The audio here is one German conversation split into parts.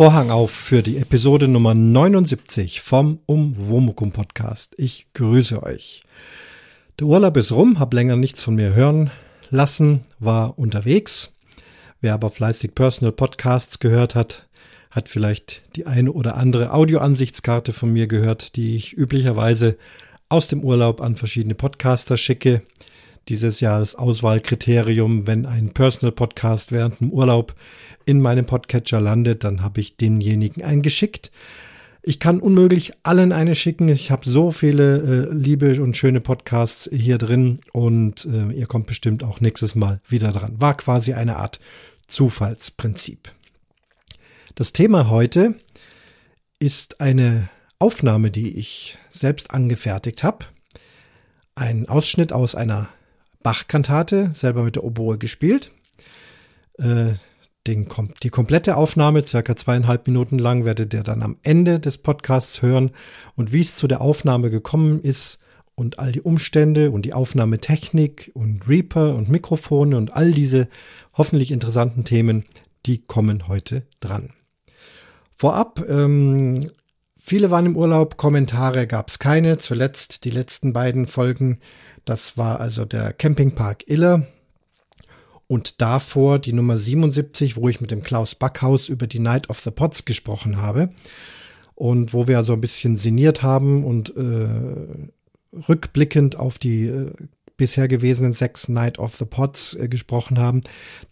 Vorhang auf für die Episode Nummer 79 vom Umwomukum Podcast. Ich grüße euch. Der Urlaub ist rum, hab länger nichts von mir hören lassen, war unterwegs. Wer aber fleißig Personal Podcasts gehört hat, hat vielleicht die eine oder andere Audioansichtskarte von mir gehört, die ich üblicherweise aus dem Urlaub an verschiedene Podcaster schicke. Dieses Jahr das Auswahlkriterium, wenn ein Personal Podcast während dem Urlaub in meinem Podcatcher landet, dann habe ich denjenigen eingeschickt. Ich kann unmöglich allen eine schicken. Ich habe so viele äh, liebe und schöne Podcasts hier drin und äh, ihr kommt bestimmt auch nächstes Mal wieder dran. War quasi eine Art Zufallsprinzip. Das Thema heute ist eine Aufnahme, die ich selbst angefertigt habe. Ein Ausschnitt aus einer Bach-Kantate, selber mit der Oboe gespielt. Äh, den, die komplette Aufnahme, circa zweieinhalb Minuten lang, werdet ihr dann am Ende des Podcasts hören. Und wie es zu der Aufnahme gekommen ist und all die Umstände und die Aufnahmetechnik und Reaper und Mikrofone und all diese hoffentlich interessanten Themen, die kommen heute dran. Vorab, ähm, viele waren im Urlaub, Kommentare gab es keine. Zuletzt die letzten beiden Folgen, das war also der Campingpark Iller und davor die Nummer 77, wo ich mit dem Klaus Backhaus über die Night of the Pots gesprochen habe und wo wir also ein bisschen sinniert haben und äh, rückblickend auf die äh, bisher gewesenen sechs Night of the Pots äh, gesprochen haben.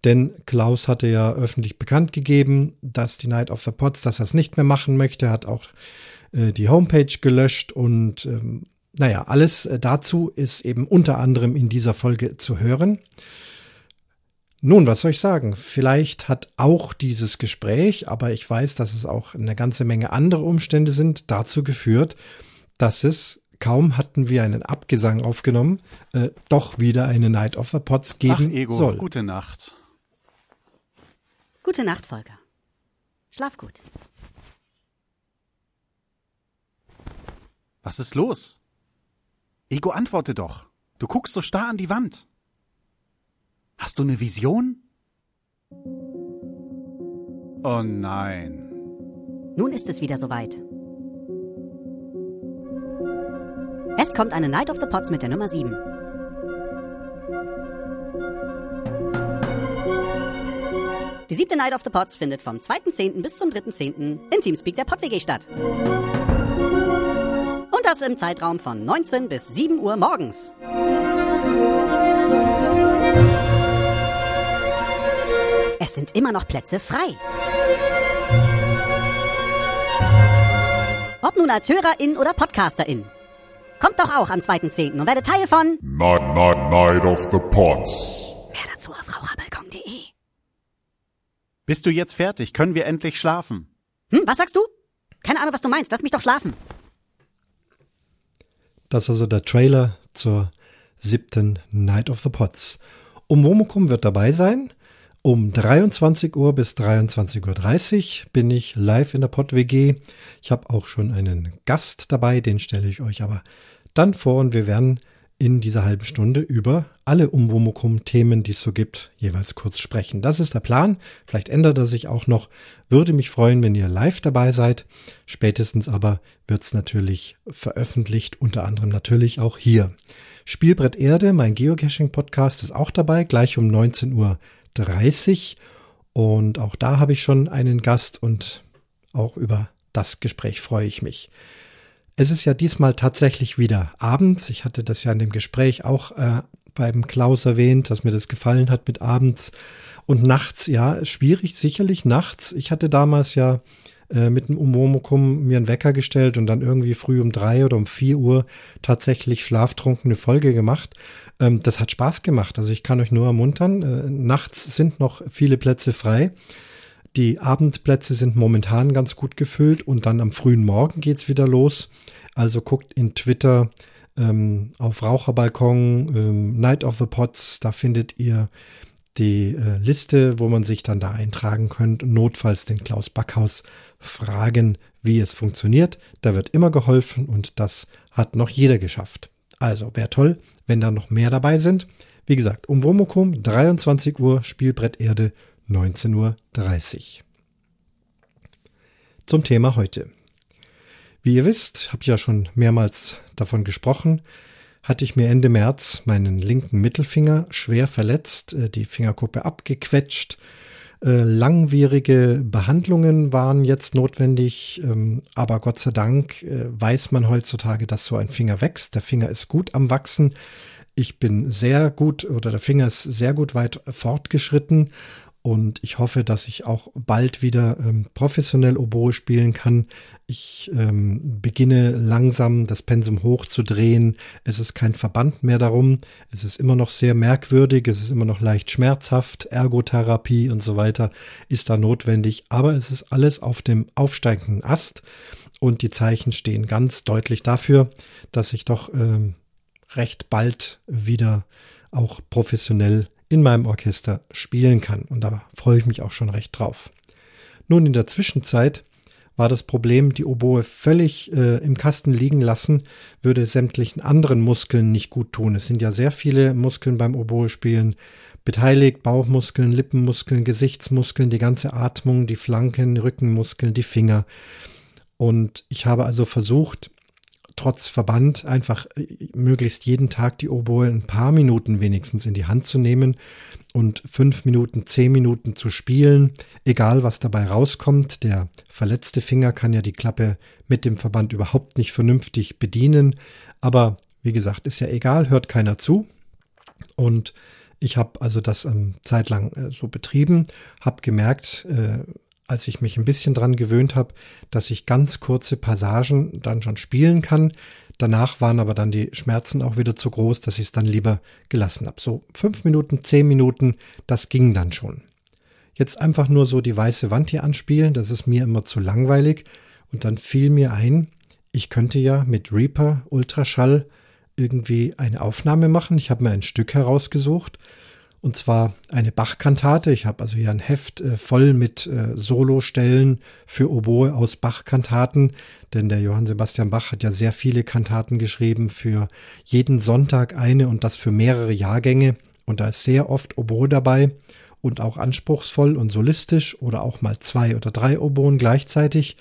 Denn Klaus hatte ja öffentlich bekannt gegeben, dass die Night of the Pots, dass er es nicht mehr machen möchte, hat auch äh, die Homepage gelöscht und ähm, naja, alles äh, dazu ist eben unter anderem in dieser Folge zu hören. Nun, was soll ich sagen? Vielleicht hat auch dieses Gespräch, aber ich weiß, dass es auch eine ganze Menge andere Umstände sind, dazu geführt, dass es kaum hatten wir einen Abgesang aufgenommen, äh, doch wieder eine Night of the Pots geben Ach, Ego, soll. Gute Nacht. Gute Nacht, Volker. Schlaf gut. Was ist los? Ego, antworte doch. Du guckst so starr an die Wand. Hast du eine Vision? Oh nein. Nun ist es wieder soweit. Es kommt eine Night of the Pots mit der Nummer 7. Die siebte Night of the Pots findet vom 2.10. bis zum 3.10. im Teamspeak der PodWG statt. Das im Zeitraum von 19 bis 7 Uhr morgens. Es sind immer noch Plätze frei. Ob nun als Hörerin oder Podcasterin. Kommt doch auch am 2.10. und werdet Teil von Night, night, night of the Pots. Mehr dazu auf raucherbalkon.de. Bist du jetzt fertig? Können wir endlich schlafen? Hm, was sagst du? Keine Ahnung, was du meinst. Lass mich doch schlafen. Das ist also der Trailer zur siebten Night of the Pots. Umwomukum wird dabei sein. Um 23 Uhr bis 23.30 Uhr bin ich live in der PodWG. Ich habe auch schon einen Gast dabei, den stelle ich euch aber dann vor und wir werden in dieser halben Stunde über alle Umwomukum-Themen, die es so gibt, jeweils kurz sprechen. Das ist der Plan. Vielleicht ändert er sich auch noch. Würde mich freuen, wenn ihr live dabei seid. Spätestens aber wird es natürlich veröffentlicht, unter anderem natürlich auch hier. Spielbrett Erde, mein Geocaching-Podcast, ist auch dabei, gleich um 19 Uhr 30 und auch da habe ich schon einen Gast und auch über das Gespräch freue ich mich. Es ist ja diesmal tatsächlich wieder abends. Ich hatte das ja in dem Gespräch auch äh, beim Klaus erwähnt, dass mir das gefallen hat mit abends und nachts. Ja, schwierig, sicherlich nachts. Ich hatte damals ja äh, mit dem Umomokum mir einen Wecker gestellt und dann irgendwie früh um drei oder um vier Uhr tatsächlich schlaftrunken eine Folge gemacht. Ähm, das hat Spaß gemacht. Also ich kann euch nur ermuntern. Äh, nachts sind noch viele Plätze frei. Die Abendplätze sind momentan ganz gut gefüllt und dann am frühen Morgen geht's wieder los. Also guckt in Twitter ähm, auf Raucherbalkon, ähm, Night of the Pots, da findet ihr die äh, Liste, wo man sich dann da eintragen könnt notfalls den Klaus Backhaus fragen, wie es funktioniert. Da wird immer geholfen und das hat noch jeder geschafft. Also wäre toll, wenn da noch mehr dabei sind. Wie gesagt, um Womokum 23 Uhr, Spielbrett Erde 19.30 Uhr. zum Thema heute. Wie ihr wisst, habe ich ja schon mehrmals davon gesprochen, hatte ich mir Ende März meinen linken Mittelfinger schwer verletzt, äh, die Fingerkuppe abgequetscht. Äh, langwierige Behandlungen waren jetzt notwendig, ähm, aber Gott sei Dank äh, weiß man heutzutage, dass so ein Finger wächst. Der Finger ist gut am Wachsen. Ich bin sehr gut oder der Finger ist sehr gut weit fortgeschritten und ich hoffe, dass ich auch bald wieder ähm, professionell Oboe spielen kann. Ich ähm, beginne langsam das Pensum hochzudrehen. Es ist kein Verband mehr darum. Es ist immer noch sehr merkwürdig. Es ist immer noch leicht schmerzhaft. Ergotherapie und so weiter ist da notwendig. Aber es ist alles auf dem aufsteigenden Ast. Und die Zeichen stehen ganz deutlich dafür, dass ich doch ähm, recht bald wieder auch professionell in meinem Orchester spielen kann. Und da freue ich mich auch schon recht drauf. Nun, in der Zwischenzeit war das Problem, die Oboe völlig äh, im Kasten liegen lassen, würde sämtlichen anderen Muskeln nicht gut tun. Es sind ja sehr viele Muskeln beim Oboe-Spielen beteiligt, Bauchmuskeln, Lippenmuskeln, Gesichtsmuskeln, die ganze Atmung, die Flanken, Rückenmuskeln, die Finger. Und ich habe also versucht, trotz Verband einfach äh, möglichst jeden Tag die Oboe ein paar Minuten wenigstens in die Hand zu nehmen und fünf Minuten, zehn Minuten zu spielen, egal was dabei rauskommt. Der verletzte Finger kann ja die Klappe mit dem Verband überhaupt nicht vernünftig bedienen, aber wie gesagt, ist ja egal, hört keiner zu. Und ich habe also das ähm, zeitlang äh, so betrieben, habe gemerkt, äh, als ich mich ein bisschen dran gewöhnt habe, dass ich ganz kurze Passagen dann schon spielen kann. Danach waren aber dann die Schmerzen auch wieder zu groß, dass ich es dann lieber gelassen habe. So fünf Minuten, zehn Minuten, das ging dann schon. Jetzt einfach nur so die weiße Wand hier anspielen, das ist mir immer zu langweilig. Und dann fiel mir ein, ich könnte ja mit Reaper Ultraschall irgendwie eine Aufnahme machen. Ich habe mir ein Stück herausgesucht und zwar eine Bach-Kantate. Ich habe also hier ein Heft äh, voll mit äh, Solostellen für Oboe aus Bach-Kantaten, denn der Johann Sebastian Bach hat ja sehr viele Kantaten geschrieben, für jeden Sonntag eine und das für mehrere Jahrgänge. Und da ist sehr oft Oboe dabei und auch anspruchsvoll und solistisch oder auch mal zwei oder drei Oboen gleichzeitig.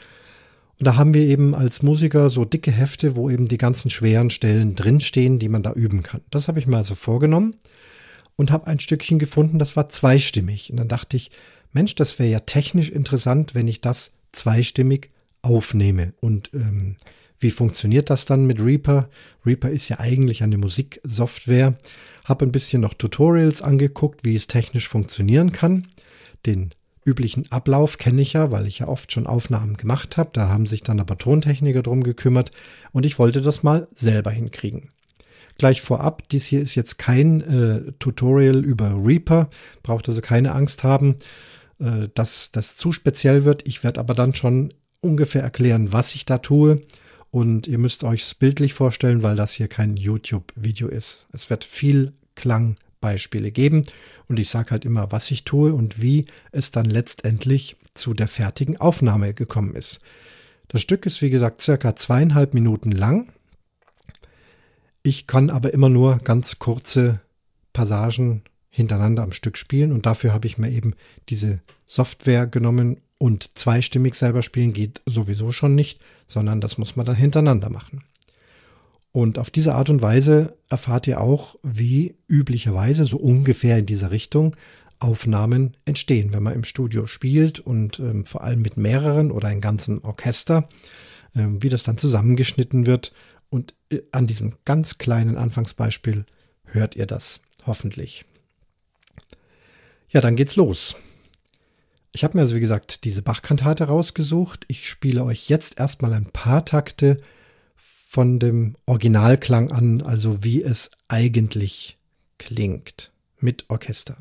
Und da haben wir eben als Musiker so dicke Hefte, wo eben die ganzen schweren Stellen drinstehen, die man da üben kann. Das habe ich mir also vorgenommen und habe ein Stückchen gefunden, das war zweistimmig. Und dann dachte ich, Mensch, das wäre ja technisch interessant, wenn ich das zweistimmig aufnehme. Und ähm, wie funktioniert das dann mit Reaper? Reaper ist ja eigentlich eine Musiksoftware. Habe ein bisschen noch Tutorials angeguckt, wie es technisch funktionieren kann. Den üblichen Ablauf kenne ich ja, weil ich ja oft schon Aufnahmen gemacht habe. Da haben sich dann aber Tontechniker drum gekümmert und ich wollte das mal selber hinkriegen. Gleich vorab, dies hier ist jetzt kein äh, Tutorial über Reaper, braucht also keine Angst haben, äh, dass das zu speziell wird. Ich werde aber dann schon ungefähr erklären, was ich da tue. Und ihr müsst euch es bildlich vorstellen, weil das hier kein YouTube-Video ist. Es wird viel Klangbeispiele geben und ich sage halt immer, was ich tue und wie es dann letztendlich zu der fertigen Aufnahme gekommen ist. Das Stück ist wie gesagt circa zweieinhalb Minuten lang ich kann aber immer nur ganz kurze Passagen hintereinander am Stück spielen und dafür habe ich mir eben diese Software genommen und zweistimmig selber spielen geht sowieso schon nicht, sondern das muss man dann hintereinander machen. Und auf diese Art und Weise erfahrt ihr auch, wie üblicherweise so ungefähr in dieser Richtung Aufnahmen entstehen, wenn man im Studio spielt und ähm, vor allem mit mehreren oder einem ganzen Orchester, ähm, wie das dann zusammengeschnitten wird und äh, an diesem ganz kleinen Anfangsbeispiel hört ihr das hoffentlich. Ja, dann geht's los. Ich habe mir also, wie gesagt, diese Bachkantate rausgesucht. Ich spiele euch jetzt erstmal ein paar Takte von dem Originalklang an, also wie es eigentlich klingt mit Orchester.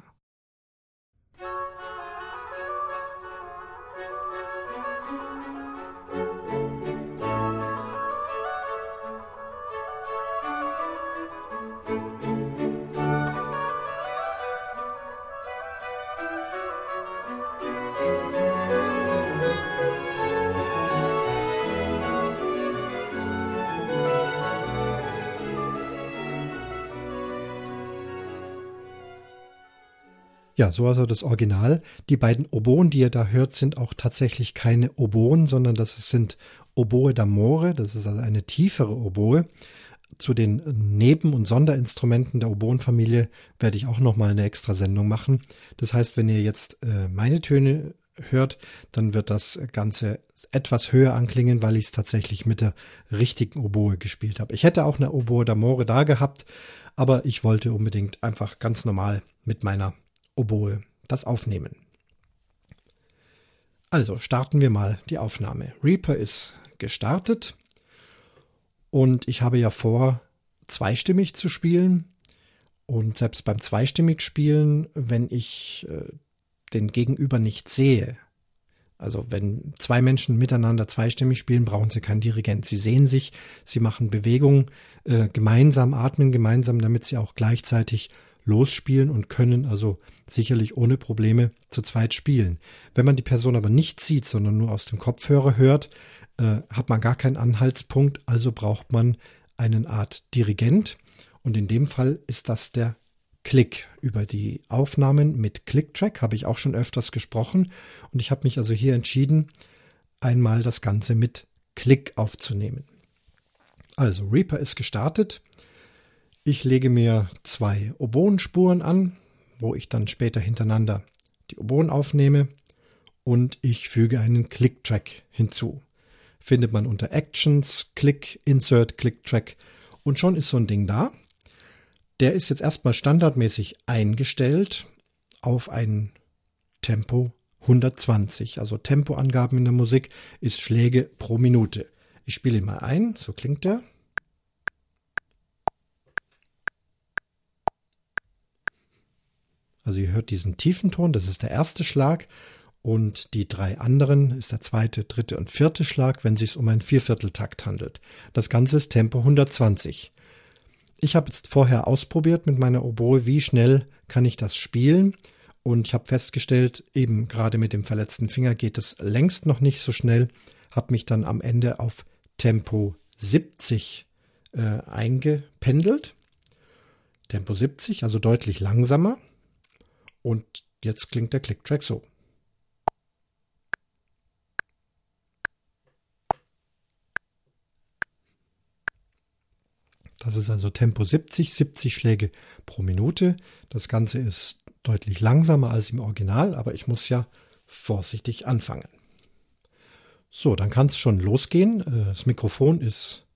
Ja, so also das Original. Die beiden Oboen, die ihr da hört, sind auch tatsächlich keine Oboen, sondern das sind Oboe d'Amore. Das ist also eine tiefere Oboe. Zu den Neben- und Sonderinstrumenten der Oboenfamilie werde ich auch nochmal eine extra Sendung machen. Das heißt, wenn ihr jetzt äh, meine Töne hört, dann wird das Ganze etwas höher anklingen, weil ich es tatsächlich mit der richtigen Oboe gespielt habe. Ich hätte auch eine Oboe d'Amore da gehabt, aber ich wollte unbedingt einfach ganz normal mit meiner Oboe das aufnehmen. Also starten wir mal die Aufnahme. Reaper ist gestartet und ich habe ja vor, zweistimmig zu spielen. Und selbst beim zweistimmig spielen, wenn ich äh, den Gegenüber nicht sehe, also wenn zwei Menschen miteinander zweistimmig spielen, brauchen sie keinen Dirigent. Sie sehen sich, sie machen Bewegungen, äh, gemeinsam atmen, gemeinsam, damit sie auch gleichzeitig losspielen und können also sicherlich ohne Probleme zu zweit spielen. Wenn man die Person aber nicht sieht, sondern nur aus dem Kopfhörer hört, äh, hat man gar keinen Anhaltspunkt, also braucht man eine Art Dirigent. Und in dem Fall ist das der Klick. Über die Aufnahmen mit Click-Track habe ich auch schon öfters gesprochen. Und ich habe mich also hier entschieden, einmal das Ganze mit Klick aufzunehmen. Also Reaper ist gestartet. Ich lege mir zwei Oboenspuren an, wo ich dann später hintereinander die Oboen aufnehme und ich füge einen Click-Track hinzu. Findet man unter Actions, Click, Insert, Click-Track und schon ist so ein Ding da. Der ist jetzt erstmal standardmäßig eingestellt auf ein Tempo 120. Also Tempoangaben in der Musik ist Schläge pro Minute. Ich spiele ihn mal ein, so klingt der. Also ihr hört diesen tiefen Ton, das ist der erste Schlag. Und die drei anderen ist der zweite, dritte und vierte Schlag, wenn es sich um einen Viervierteltakt handelt. Das Ganze ist Tempo 120. Ich habe jetzt vorher ausprobiert mit meiner Oboe, wie schnell kann ich das spielen. Und ich habe festgestellt, eben gerade mit dem verletzten Finger geht es längst noch nicht so schnell. Habe mich dann am Ende auf Tempo 70 äh, eingependelt. Tempo 70, also deutlich langsamer. Und jetzt klingt der Clicktrack so. Das ist also Tempo 70, 70 Schläge pro Minute. Das Ganze ist deutlich langsamer als im Original, aber ich muss ja vorsichtig anfangen. So, dann kann es schon losgehen. Äh, das Mikrofon ist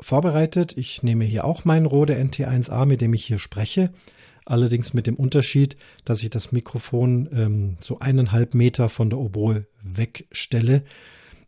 vorbereitet. Ich nehme hier auch meinen Rode NT1A, mit dem ich hier spreche allerdings mit dem Unterschied, dass ich das Mikrofon ähm, so eineinhalb Meter von der Oboe wegstelle.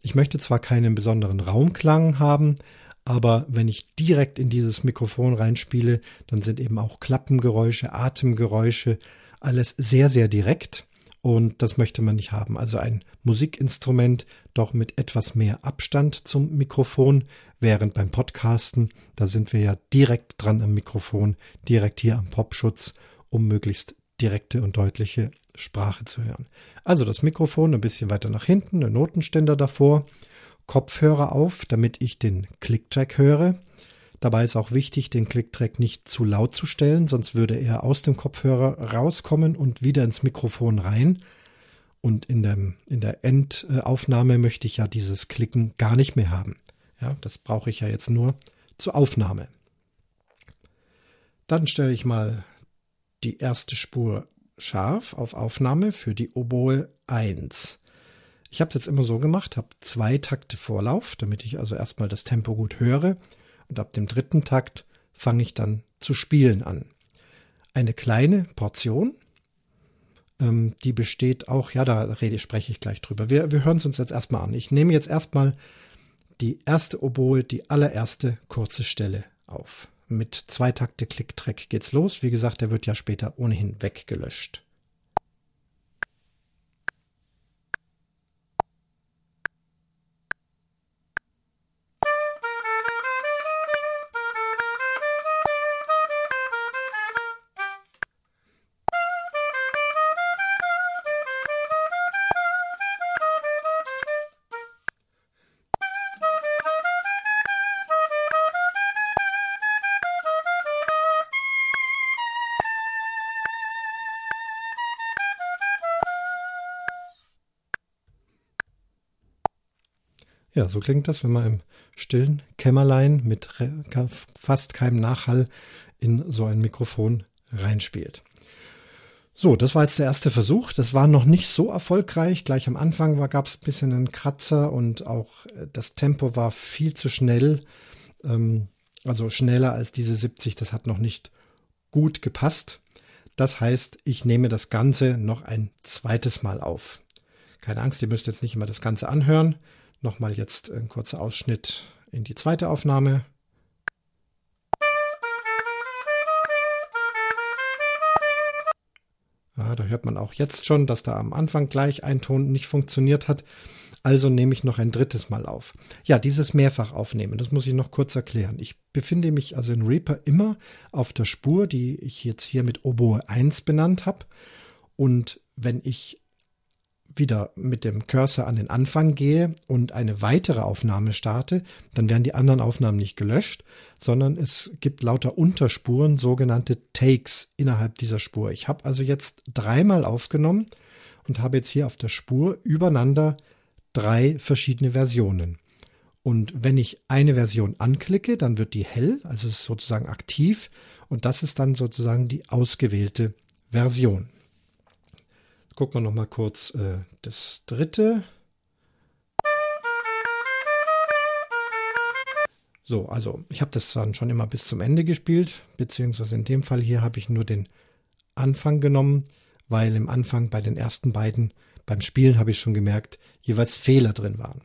Ich möchte zwar keinen besonderen Raumklang haben, aber wenn ich direkt in dieses Mikrofon reinspiele, dann sind eben auch Klappengeräusche, Atemgeräusche, alles sehr, sehr direkt. Und das möchte man nicht haben. Also ein Musikinstrument doch mit etwas mehr Abstand zum Mikrofon, während beim Podcasten, da sind wir ja direkt dran am Mikrofon, direkt hier am Popschutz, um möglichst direkte und deutliche Sprache zu hören. Also das Mikrofon ein bisschen weiter nach hinten, ein Notenständer davor, Kopfhörer auf, damit ich den Clicktrack höre. Dabei ist auch wichtig, den Clicktrack nicht zu laut zu stellen, sonst würde er aus dem Kopfhörer rauskommen und wieder ins Mikrofon rein. Und in, dem, in der Endaufnahme möchte ich ja dieses Klicken gar nicht mehr haben. Ja, das brauche ich ja jetzt nur zur Aufnahme. Dann stelle ich mal die erste Spur scharf auf Aufnahme für die Oboe 1. Ich habe es jetzt immer so gemacht, habe zwei Takte Vorlauf, damit ich also erstmal das Tempo gut höre und ab dem dritten Takt fange ich dann zu spielen an. Eine kleine Portion, ähm, die besteht auch, ja, da rede, spreche ich gleich drüber. Wir, wir hören es uns jetzt erstmal an. Ich nehme jetzt erstmal die erste Oboe, die allererste kurze Stelle auf. Mit zwei Takte Klick-Track geht's los. Wie gesagt, der wird ja später ohnehin weggelöscht. Ja, so klingt das, wenn man im stillen Kämmerlein mit fast keinem Nachhall in so ein Mikrofon reinspielt. So, das war jetzt der erste Versuch. Das war noch nicht so erfolgreich. Gleich am Anfang gab es ein bisschen einen Kratzer und auch äh, das Tempo war viel zu schnell. Ähm, also schneller als diese 70. Das hat noch nicht gut gepasst. Das heißt, ich nehme das Ganze noch ein zweites Mal auf. Keine Angst, ihr müsst jetzt nicht immer das Ganze anhören. Nochmal jetzt ein kurzer Ausschnitt in die zweite Aufnahme. Ja, da hört man auch jetzt schon, dass da am Anfang gleich ein Ton nicht funktioniert hat. Also nehme ich noch ein drittes Mal auf. Ja, dieses Mehrfach aufnehmen, das muss ich noch kurz erklären. Ich befinde mich also in Reaper immer auf der Spur, die ich jetzt hier mit Oboe 1 benannt habe. Und wenn ich wieder mit dem Cursor an den Anfang gehe und eine weitere Aufnahme starte, dann werden die anderen Aufnahmen nicht gelöscht, sondern es gibt lauter Unterspuren, sogenannte Takes innerhalb dieser Spur. Ich habe also jetzt dreimal aufgenommen und habe jetzt hier auf der Spur übereinander drei verschiedene Versionen. Und wenn ich eine Version anklicke, dann wird die hell, also ist sozusagen aktiv und das ist dann sozusagen die ausgewählte Version gucken wir noch mal kurz äh, das dritte. So, also ich habe das dann schon immer bis zum Ende gespielt, beziehungsweise in dem Fall hier habe ich nur den Anfang genommen, weil im Anfang bei den ersten beiden beim Spielen habe ich schon gemerkt, jeweils Fehler drin waren.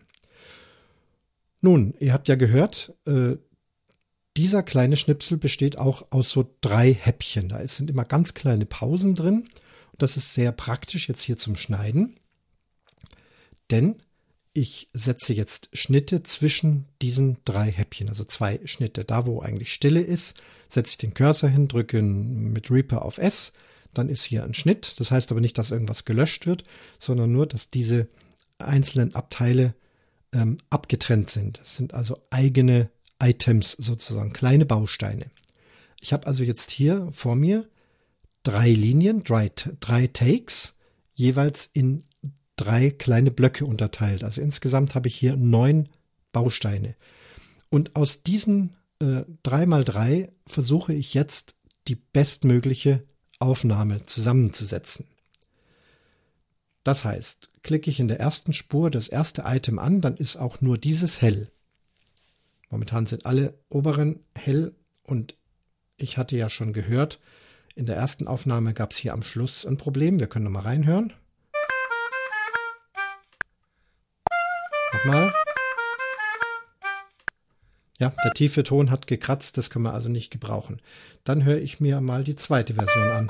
Nun, ihr habt ja gehört, äh, dieser kleine Schnipsel besteht auch aus so drei Häppchen. Da sind immer ganz kleine Pausen drin das ist sehr praktisch jetzt hier zum Schneiden, denn ich setze jetzt Schnitte zwischen diesen drei Häppchen, also zwei Schnitte. Da, wo eigentlich Stille ist, setze ich den Cursor hin, drücke mit Reaper auf S, dann ist hier ein Schnitt. Das heißt aber nicht, dass irgendwas gelöscht wird, sondern nur, dass diese einzelnen Abteile ähm, abgetrennt sind. Das sind also eigene Items sozusagen, kleine Bausteine. Ich habe also jetzt hier vor mir drei Linien, drei, drei Takes, jeweils in drei kleine Blöcke unterteilt. Also insgesamt habe ich hier neun Bausteine. Und aus diesen äh, 3x3 versuche ich jetzt die bestmögliche Aufnahme zusammenzusetzen. Das heißt, klicke ich in der ersten Spur das erste Item an, dann ist auch nur dieses hell. Momentan sind alle oberen hell und ich hatte ja schon gehört, in der ersten Aufnahme gab es hier am Schluss ein Problem. Wir können nochmal reinhören. Nochmal. Ja, der tiefe Ton hat gekratzt, das können wir also nicht gebrauchen. Dann höre ich mir mal die zweite Version an.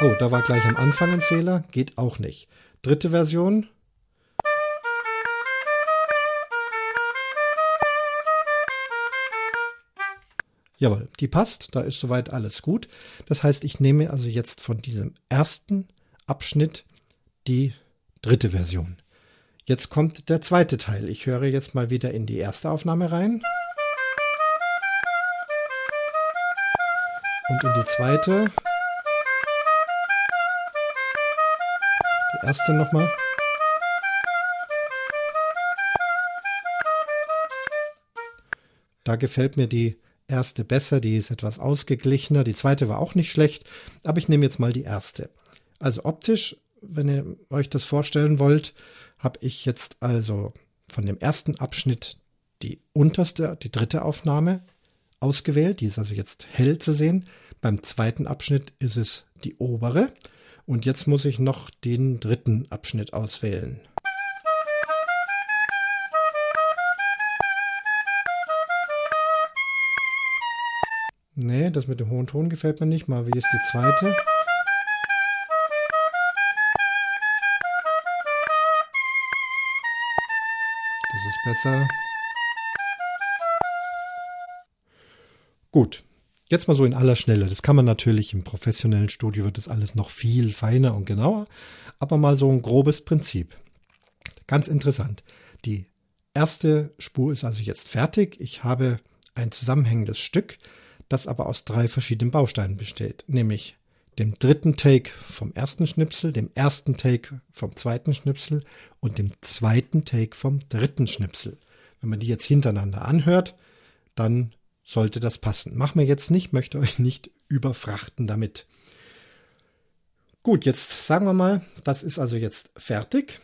Oh, da war gleich am Anfang ein Fehler, geht auch nicht. Dritte Version. Jawohl, die passt, da ist soweit alles gut. Das heißt, ich nehme also jetzt von diesem ersten Abschnitt die dritte Version. Jetzt kommt der zweite Teil. Ich höre jetzt mal wieder in die erste Aufnahme rein. Und in die zweite. Die erste nochmal. Da gefällt mir die erste besser, die ist etwas ausgeglichener, die zweite war auch nicht schlecht, aber ich nehme jetzt mal die erste. Also optisch, wenn ihr euch das vorstellen wollt, habe ich jetzt also von dem ersten Abschnitt die unterste, die dritte Aufnahme ausgewählt, die ist also jetzt hell zu sehen. Beim zweiten Abschnitt ist es die obere und jetzt muss ich noch den dritten Abschnitt auswählen. Nee, das mit dem hohen Ton gefällt mir nicht. Mal, wie ist die zweite? Das ist besser. Gut. Jetzt mal so in aller Schnelle. Das kann man natürlich im professionellen Studio wird das alles noch viel feiner und genauer. Aber mal so ein grobes Prinzip. Ganz interessant. Die erste Spur ist also jetzt fertig. Ich habe ein zusammenhängendes Stück das aber aus drei verschiedenen Bausteinen besteht, nämlich dem dritten Take vom ersten Schnipsel, dem ersten Take vom zweiten Schnipsel und dem zweiten Take vom dritten Schnipsel. Wenn man die jetzt hintereinander anhört, dann sollte das passen. Machen wir jetzt nicht, möchte euch nicht überfrachten damit. Gut, jetzt sagen wir mal, das ist also jetzt fertig.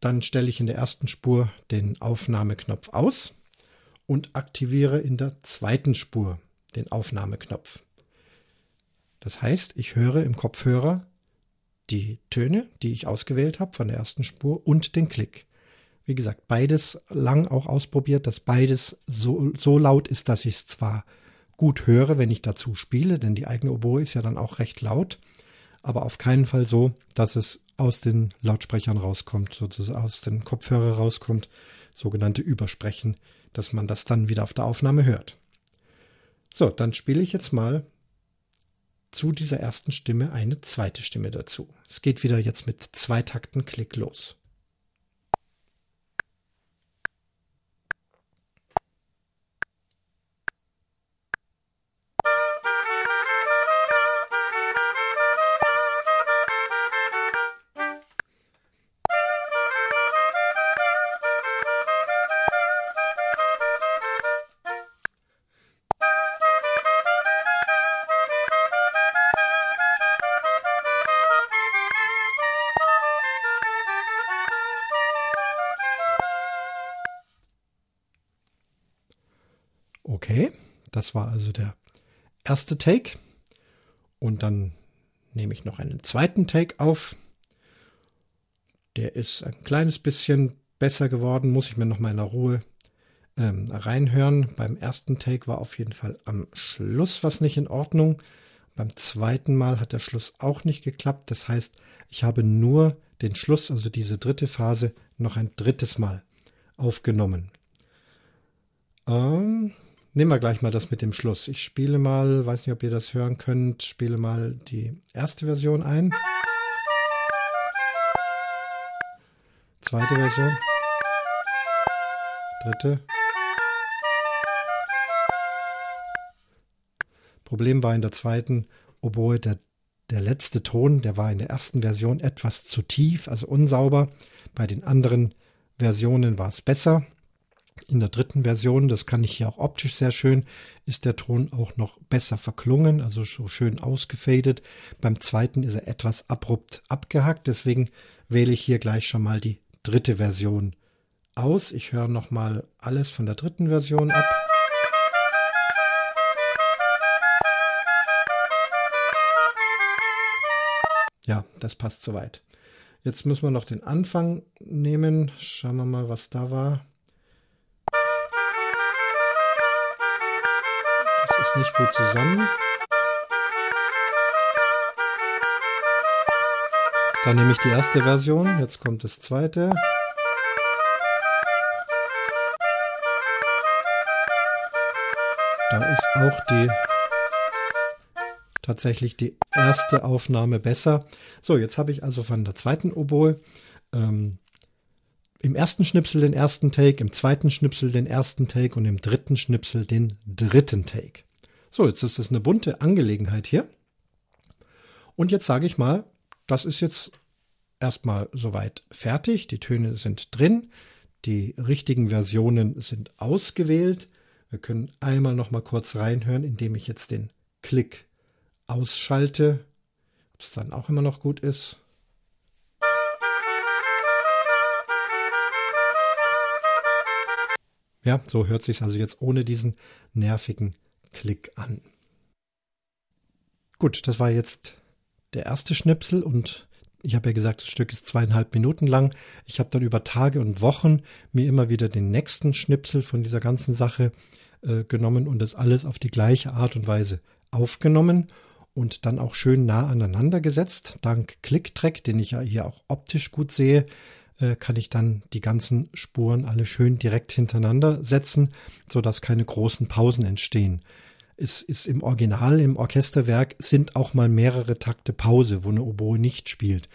Dann stelle ich in der ersten Spur den Aufnahmeknopf aus und aktiviere in der zweiten Spur den Aufnahmeknopf. Das heißt, ich höre im Kopfhörer die Töne, die ich ausgewählt habe von der ersten Spur und den Klick. Wie gesagt, beides lang auch ausprobiert, dass beides so, so laut ist, dass ich es zwar gut höre, wenn ich dazu spiele, denn die eigene Oboe ist ja dann auch recht laut, aber auf keinen Fall so, dass es aus den Lautsprechern rauskommt, sozusagen aus den Kopfhörer rauskommt, sogenannte Übersprechen, dass man das dann wieder auf der Aufnahme hört. So, dann spiele ich jetzt mal zu dieser ersten Stimme eine zweite Stimme dazu. Es geht wieder jetzt mit zwei Takten Klick los. Das war also der erste Take. Und dann nehme ich noch einen zweiten Take auf. Der ist ein kleines bisschen besser geworden, muss ich mir noch mal in der Ruhe ähm, reinhören. Beim ersten Take war auf jeden Fall am Schluss was nicht in Ordnung. Beim zweiten Mal hat der Schluss auch nicht geklappt. Das heißt, ich habe nur den Schluss, also diese dritte Phase, noch ein drittes Mal aufgenommen. Ähm, Nehmen wir gleich mal das mit dem Schluss. Ich spiele mal, weiß nicht, ob ihr das hören könnt, spiele mal die erste Version ein. Zweite Version. Dritte. Problem war in der zweiten Oboe der, der letzte Ton, der war in der ersten Version etwas zu tief, also unsauber. Bei den anderen Versionen war es besser. In der dritten Version, das kann ich hier auch optisch sehr schön, ist der Ton auch noch besser verklungen, also so schön ausgefadet. Beim zweiten ist er etwas abrupt abgehackt, deswegen wähle ich hier gleich schon mal die dritte Version aus. Ich höre noch mal alles von der dritten Version ab. Ja, das passt soweit. Jetzt müssen wir noch den Anfang nehmen. Schauen wir mal, was da war. Ist nicht gut zusammen. Dann nehme ich die erste Version, jetzt kommt das zweite. Da ist auch die tatsächlich die erste Aufnahme besser. So, jetzt habe ich also von der zweiten Oboe ähm, im ersten Schnipsel den ersten Take, im zweiten Schnipsel den ersten Take und im dritten Schnipsel den dritten Take. So, jetzt ist das eine bunte Angelegenheit hier. Und jetzt sage ich mal, das ist jetzt erstmal soweit fertig. Die Töne sind drin. Die richtigen Versionen sind ausgewählt. Wir können einmal noch mal kurz reinhören, indem ich jetzt den Klick ausschalte. Ob es dann auch immer noch gut ist. Ja, so hört sich also jetzt ohne diesen nervigen Klick an. Gut, das war jetzt der erste Schnipsel und ich habe ja gesagt, das Stück ist zweieinhalb Minuten lang. Ich habe dann über Tage und Wochen mir immer wieder den nächsten Schnipsel von dieser ganzen Sache äh, genommen und das alles auf die gleiche Art und Weise aufgenommen und dann auch schön nah aneinander gesetzt. Dank Click-Track, den ich ja hier auch optisch gut sehe, äh, kann ich dann die ganzen Spuren alle schön direkt hintereinander setzen, sodass keine großen Pausen entstehen ist, ist im Original, im Orchesterwerk sind auch mal mehrere Takte Pause, wo eine Oboe nicht spielt.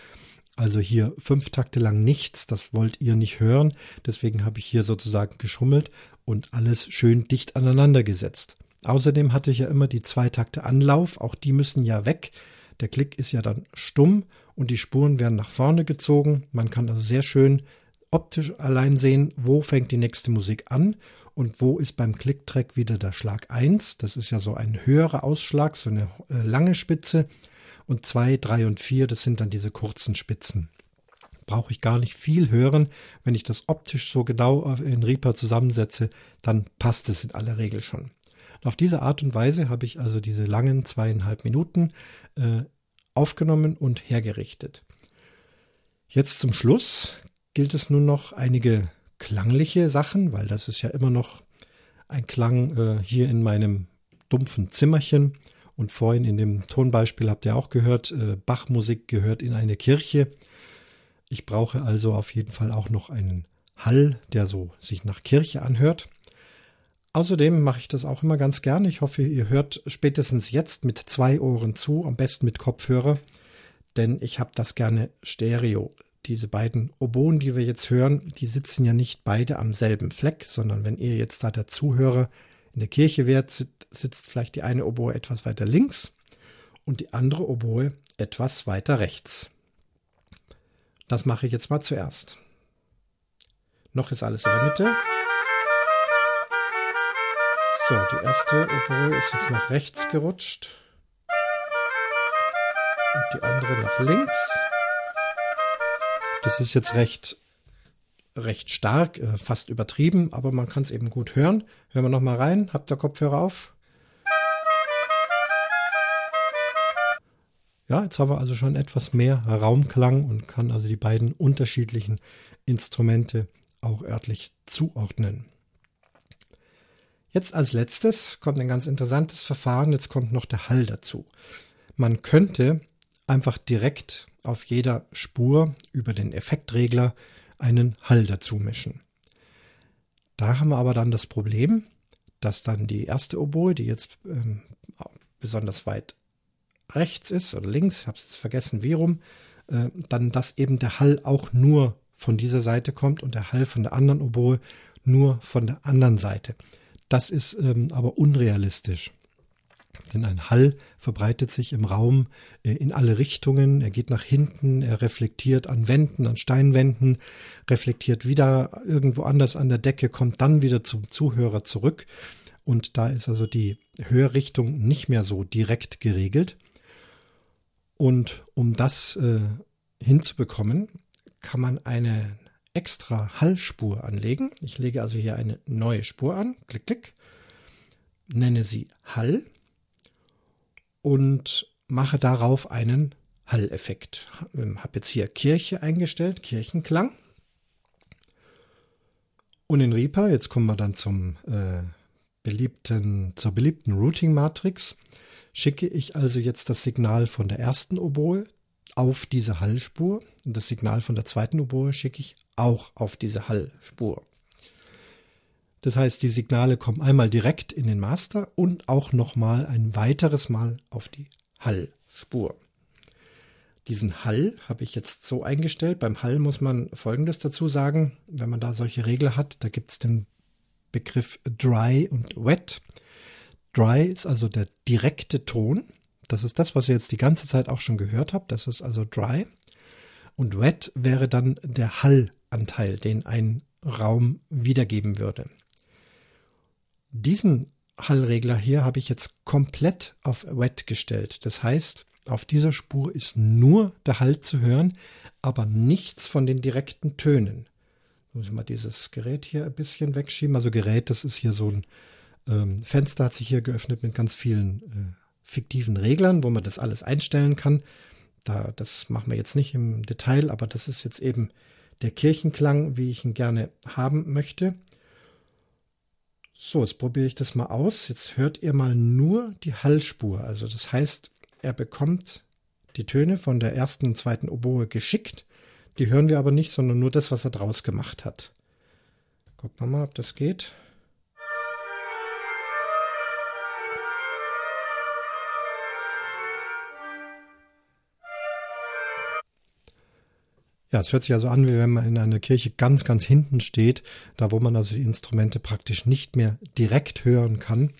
Also hier fünf Takte lang nichts, das wollt ihr nicht hören. Deswegen habe ich hier sozusagen geschummelt und alles schön dicht aneinander gesetzt. Außerdem hatte ich ja immer die zwei Takte Anlauf, auch die müssen ja weg. Der Klick ist ja dann stumm und die Spuren werden nach vorne gezogen. Man kann also sehr schön optisch allein sehen, wo fängt die nächste Musik an und wo ist beim Klicktrack wieder der Schlag 1. Das ist ja so ein höherer Ausschlag, so eine äh, lange Spitze. Und 2, 3 und 4, das sind dann diese kurzen Spitzen. Brauche ich gar nicht viel hören. Wenn ich das optisch so genau in Reaper zusammensetze, dann passt es in aller Regel schon. Und auf diese Art und Weise habe ich also diese langen zweieinhalb Minuten äh, aufgenommen und hergerichtet. Jetzt zum Schluss gilt es nun noch einige klangliche Sachen, weil das ist ja immer noch ein Klang äh, hier in meinem dumpfen Zimmerchen. Und vorhin in dem Tonbeispiel habt ihr auch gehört, äh, Bachmusik gehört in eine Kirche. Ich brauche also auf jeden Fall auch noch einen Hall, der so sich nach Kirche anhört. Außerdem mache ich das auch immer ganz gerne. Ich hoffe, ihr hört spätestens jetzt mit zwei Ohren zu, am besten mit Kopfhörer, denn ich habe das gerne stereo. Diese beiden Oboen, die wir jetzt hören, die sitzen ja nicht beide am selben Fleck, sondern wenn ihr jetzt da der Zuhörer in der Kirche wärt, sitzt vielleicht die eine Oboe etwas weiter links und die andere Oboe etwas weiter rechts. Das mache ich jetzt mal zuerst. Noch ist alles in der Mitte. So, die erste Oboe ist jetzt nach rechts gerutscht. Und die andere nach links. Das ist jetzt recht, recht stark, äh, fast übertrieben, aber man kann es eben gut hören. Hören wir nochmal rein. Habt ihr Kopfhörer auf? Ja, jetzt haben wir also schon etwas mehr Raumklang und kann also die beiden unterschiedlichen Instrumente auch örtlich zuordnen. Jetzt als letztes kommt ein ganz interessantes Verfahren. Jetzt kommt noch der Hall dazu. Man könnte einfach direkt auf jeder Spur über den Effektregler einen Hall dazu mischen. Da haben wir aber dann das Problem, dass dann die erste Oboe, die jetzt ähm, besonders weit rechts ist oder links, habe es jetzt vergessen wie rum, äh, dann dass eben der Hall auch nur von dieser Seite kommt und der Hall von der anderen Oboe nur von der anderen Seite. Das ist ähm, aber unrealistisch. Denn ein Hall verbreitet sich im Raum äh, in alle Richtungen. Er geht nach hinten, er reflektiert an Wänden, an Steinwänden, reflektiert wieder irgendwo anders an der Decke, kommt dann wieder zum Zuhörer zurück. Und da ist also die Hörrichtung nicht mehr so direkt geregelt. Und um das äh, hinzubekommen, kann man eine extra Hallspur anlegen. Ich lege also hier eine neue Spur an, klick, klick, nenne sie Hall und mache darauf einen Halleffekt. Habe jetzt hier Kirche eingestellt, Kirchenklang. Und in Reaper, jetzt kommen wir dann zum äh, beliebten, zur beliebten Routing-Matrix, schicke ich also jetzt das Signal von der ersten Oboe auf diese Hallspur und das Signal von der zweiten Oboe schicke ich auch auf diese Hallspur. Das heißt, die Signale kommen einmal direkt in den Master und auch nochmal ein weiteres Mal auf die Hallspur. Diesen Hall habe ich jetzt so eingestellt. Beim Hall muss man Folgendes dazu sagen. Wenn man da solche Regler hat, da gibt es den Begriff Dry und Wet. Dry ist also der direkte Ton. Das ist das, was ihr jetzt die ganze Zeit auch schon gehört habt. Das ist also Dry. Und Wet wäre dann der Hallanteil, den ein Raum wiedergeben würde. Diesen Hallregler hier habe ich jetzt komplett auf Wet gestellt. Das heißt, auf dieser Spur ist nur der Hall zu hören, aber nichts von den direkten Tönen. Muss ich mal dieses Gerät hier ein bisschen wegschieben. Also Gerät, das ist hier so ein ähm, Fenster, hat sich hier geöffnet mit ganz vielen äh, fiktiven Reglern, wo man das alles einstellen kann. Da, das machen wir jetzt nicht im Detail, aber das ist jetzt eben der Kirchenklang, wie ich ihn gerne haben möchte. So, jetzt probiere ich das mal aus. Jetzt hört ihr mal nur die Hallspur. Also das heißt, er bekommt die Töne von der ersten und zweiten Oboe geschickt. Die hören wir aber nicht, sondern nur das, was er draus gemacht hat. Gucken wir mal, ob das geht. Ja, es hört sich also an, wie wenn man in einer Kirche ganz, ganz hinten steht, da wo man also die Instrumente praktisch nicht mehr direkt hören kann.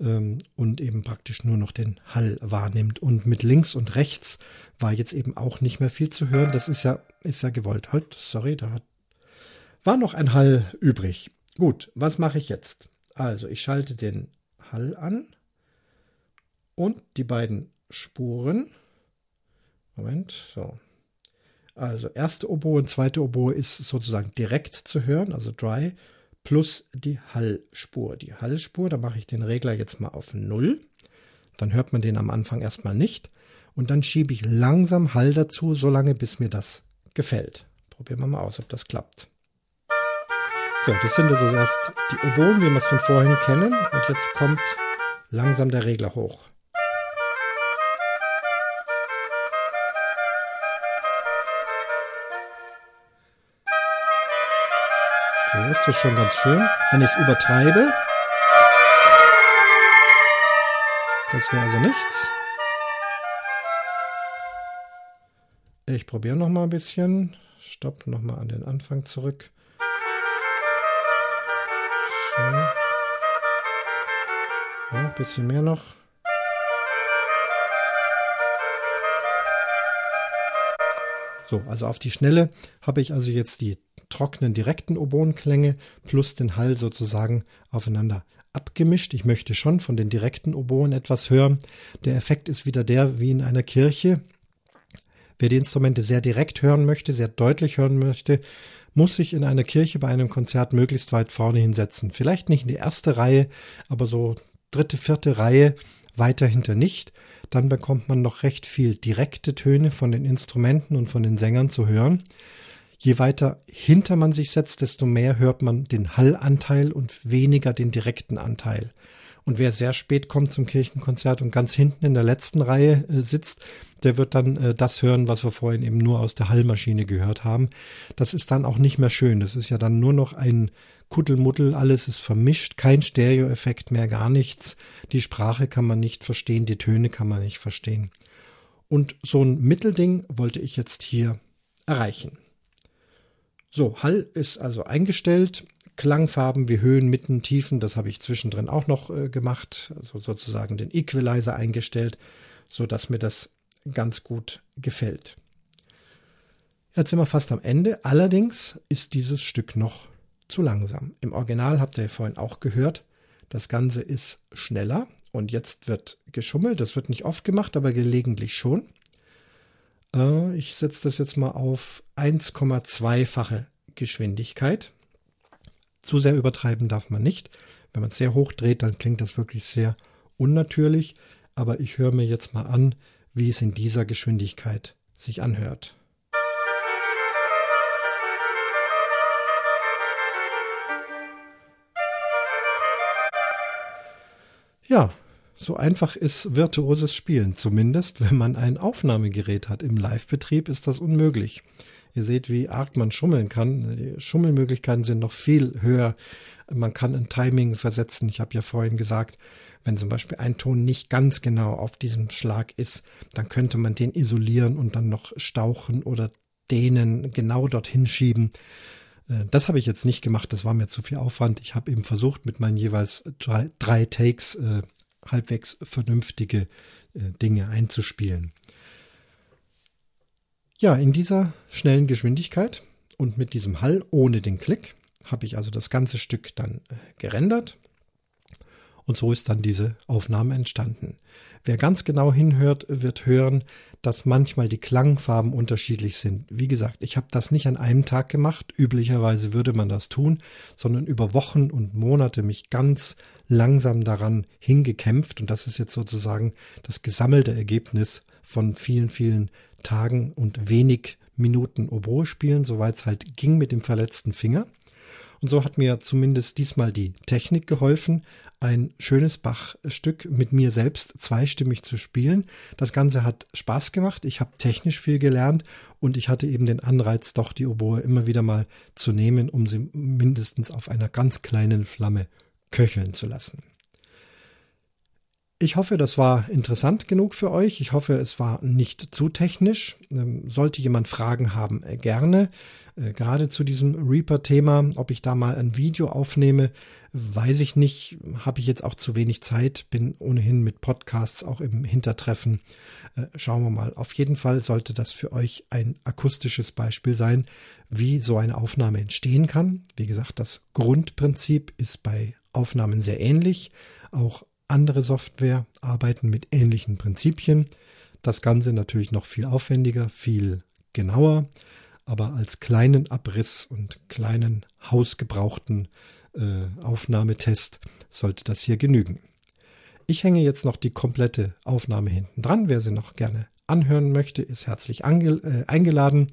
ähm, und eben praktisch nur noch den Hall wahrnimmt. Und mit links und rechts war jetzt eben auch nicht mehr viel zu hören. Das ist ja, ist ja gewollt. Halt, sorry, da war noch ein Hall übrig. Gut, was mache ich jetzt? Also, ich schalte den Hall an und die beiden Spuren. Moment, so. Also erste Oboe und zweite Oboe ist sozusagen direkt zu hören, also dry, plus die Hallspur. Die Hallspur, da mache ich den Regler jetzt mal auf 0. Dann hört man den am Anfang erstmal nicht. Und dann schiebe ich langsam Hall dazu, solange bis mir das gefällt. Probieren wir mal aus, ob das klappt. So, das sind also erst die Oboen, wie wir es von vorhin kennen. Und jetzt kommt langsam der Regler hoch. Ist das schon ganz schön. Wenn ich es übertreibe, das wäre also nichts. Ich probiere noch mal ein bisschen. Stopp, noch mal an den Anfang zurück. So. Ja, ein bisschen mehr noch. So, also auf die Schnelle habe ich also jetzt die trockenen direkten Oboenklänge plus den Hall sozusagen aufeinander abgemischt. Ich möchte schon von den direkten Oboen etwas hören. Der Effekt ist wieder der wie in einer Kirche. Wer die Instrumente sehr direkt hören möchte, sehr deutlich hören möchte, muss sich in einer Kirche bei einem Konzert möglichst weit vorne hinsetzen. Vielleicht nicht in die erste Reihe, aber so dritte, vierte Reihe weiter hinter nicht. Dann bekommt man noch recht viel direkte Töne von den Instrumenten und von den Sängern zu hören. Je weiter hinter man sich setzt, desto mehr hört man den Hallanteil und weniger den direkten Anteil. Und wer sehr spät kommt zum Kirchenkonzert und ganz hinten in der letzten Reihe äh, sitzt, der wird dann äh, das hören, was wir vorhin eben nur aus der Hallmaschine gehört haben. Das ist dann auch nicht mehr schön. Das ist ja dann nur noch ein Kuddelmuddel, alles ist vermischt, kein Stereoeffekt mehr, gar nichts. Die Sprache kann man nicht verstehen, die Töne kann man nicht verstehen. Und so ein Mittelding wollte ich jetzt hier erreichen. So, Hall ist also eingestellt. Klangfarben wie Höhen, Mitten, Tiefen, das habe ich zwischendrin auch noch äh, gemacht, also sozusagen den Equalizer eingestellt, so dass mir das ganz gut gefällt. Jetzt sind wir fast am Ende. Allerdings ist dieses Stück noch zu langsam. Im Original habt ihr vorhin auch gehört, das Ganze ist schneller und jetzt wird geschummelt. Das wird nicht oft gemacht, aber gelegentlich schon. Äh, ich setze das jetzt mal auf 1,2-fache Geschwindigkeit. Zu sehr übertreiben darf man nicht. Wenn man es sehr hoch dreht, dann klingt das wirklich sehr unnatürlich. Aber ich höre mir jetzt mal an, wie es in dieser Geschwindigkeit sich anhört. Ja, so einfach ist virtuoses Spielen, zumindest wenn man ein Aufnahmegerät hat. Im Live-Betrieb ist das unmöglich. Ihr seht, wie arg man schummeln kann. Die Schummelmöglichkeiten sind noch viel höher. Man kann ein Timing versetzen. Ich habe ja vorhin gesagt, wenn zum Beispiel ein Ton nicht ganz genau auf diesem Schlag ist, dann könnte man den isolieren und dann noch stauchen oder dehnen, genau dorthin schieben. Äh, das habe ich jetzt nicht gemacht, das war mir zu viel Aufwand. Ich habe eben versucht, mit meinen jeweils drei, drei Takes äh, halbwegs vernünftige äh, Dinge einzuspielen. Ja, in dieser schnellen Geschwindigkeit und mit diesem Hall ohne den Klick habe ich also das ganze Stück dann äh, gerendert und so ist dann diese Aufnahme entstanden. Wer ganz genau hinhört, wird hören, dass manchmal die Klangfarben unterschiedlich sind. Wie gesagt, ich habe das nicht an einem Tag gemacht, üblicherweise würde man das tun, sondern über Wochen und Monate mich ganz langsam daran hingekämpft und das ist jetzt sozusagen das gesammelte Ergebnis von vielen, vielen Tagen und wenig Minuten Oboe spielen, soweit es halt ging mit dem verletzten Finger. Und so hat mir zumindest diesmal die Technik geholfen, ein schönes Bachstück mit mir selbst zweistimmig zu spielen. Das Ganze hat Spaß gemacht. Ich habe technisch viel gelernt und ich hatte eben den Anreiz, doch die Oboe immer wieder mal zu nehmen, um sie mindestens auf einer ganz kleinen Flamme köcheln zu lassen. Ich hoffe, das war interessant genug für euch. Ich hoffe, es war nicht zu technisch. Ähm, sollte jemand Fragen haben, äh, gerne. Äh, gerade zu diesem Reaper-Thema, ob ich da mal ein Video aufnehme, weiß ich nicht. Habe ich jetzt auch zu wenig Zeit. Bin ohnehin mit Podcasts auch im Hintertreffen. Äh, schauen wir mal. Auf jeden Fall sollte das für euch ein akustisches Beispiel sein, wie so eine Aufnahme entstehen kann. Wie gesagt, das Grundprinzip ist bei Aufnahmen sehr ähnlich. Auch andere Software arbeiten mit ähnlichen Prinzipien. Das Ganze natürlich noch viel aufwendiger, viel genauer, aber als kleinen Abriss und kleinen hausgebrauchten äh, Aufnahmetest sollte das hier genügen. Ich hänge jetzt noch die komplette Aufnahme hinten dran. Wer sie noch gerne anhören möchte, ist herzlich äh, eingeladen.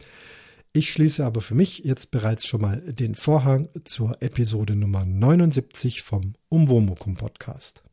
Ich schließe aber für mich jetzt bereits schon mal den Vorhang zur Episode Nummer 79 vom Umwomukum Podcast.